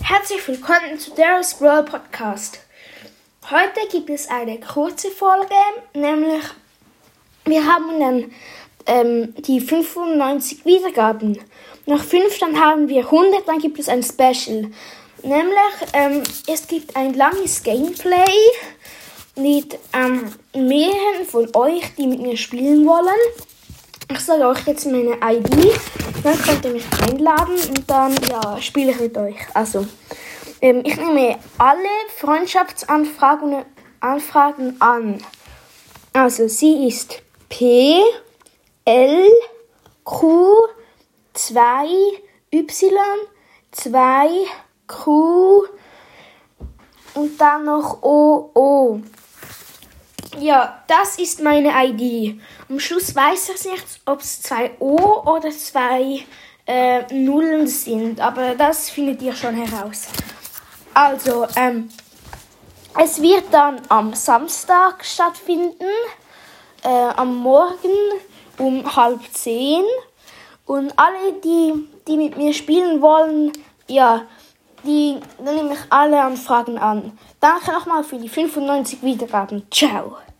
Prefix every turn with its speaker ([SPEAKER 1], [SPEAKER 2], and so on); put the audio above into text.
[SPEAKER 1] Herzlich willkommen zu Daryl's Brawl Podcast. Heute gibt es eine kurze Folge, nämlich wir haben dann ähm, die 95 Wiedergaben. Nach 5 dann haben wir 100, dann gibt es ein Special. Nämlich, ähm, es gibt ein langes Gameplay mit ähm, mehreren von euch, die mit mir spielen wollen. Ich sage euch jetzt meine ID, dann könnt ihr mich einladen und dann ja, spiele ich mit euch. Also, ähm, ich nehme alle Freundschaftsanfragen Anfragen an. Also, sie ist P L Q 2 Y 2 Q und dann noch O O. Ja, das ist meine ID. Am Schluss weiß ich nicht, ob es zwei O oder zwei äh, Nullen sind, aber das findet ihr schon heraus. Also, ähm, es wird dann am Samstag stattfinden, äh, am Morgen um halb zehn. Und alle, die, die mit mir spielen wollen, ja, die, dann nehme ich alle Anfragen an. Danke nochmal für die 95 Wiedergaben. Ciao.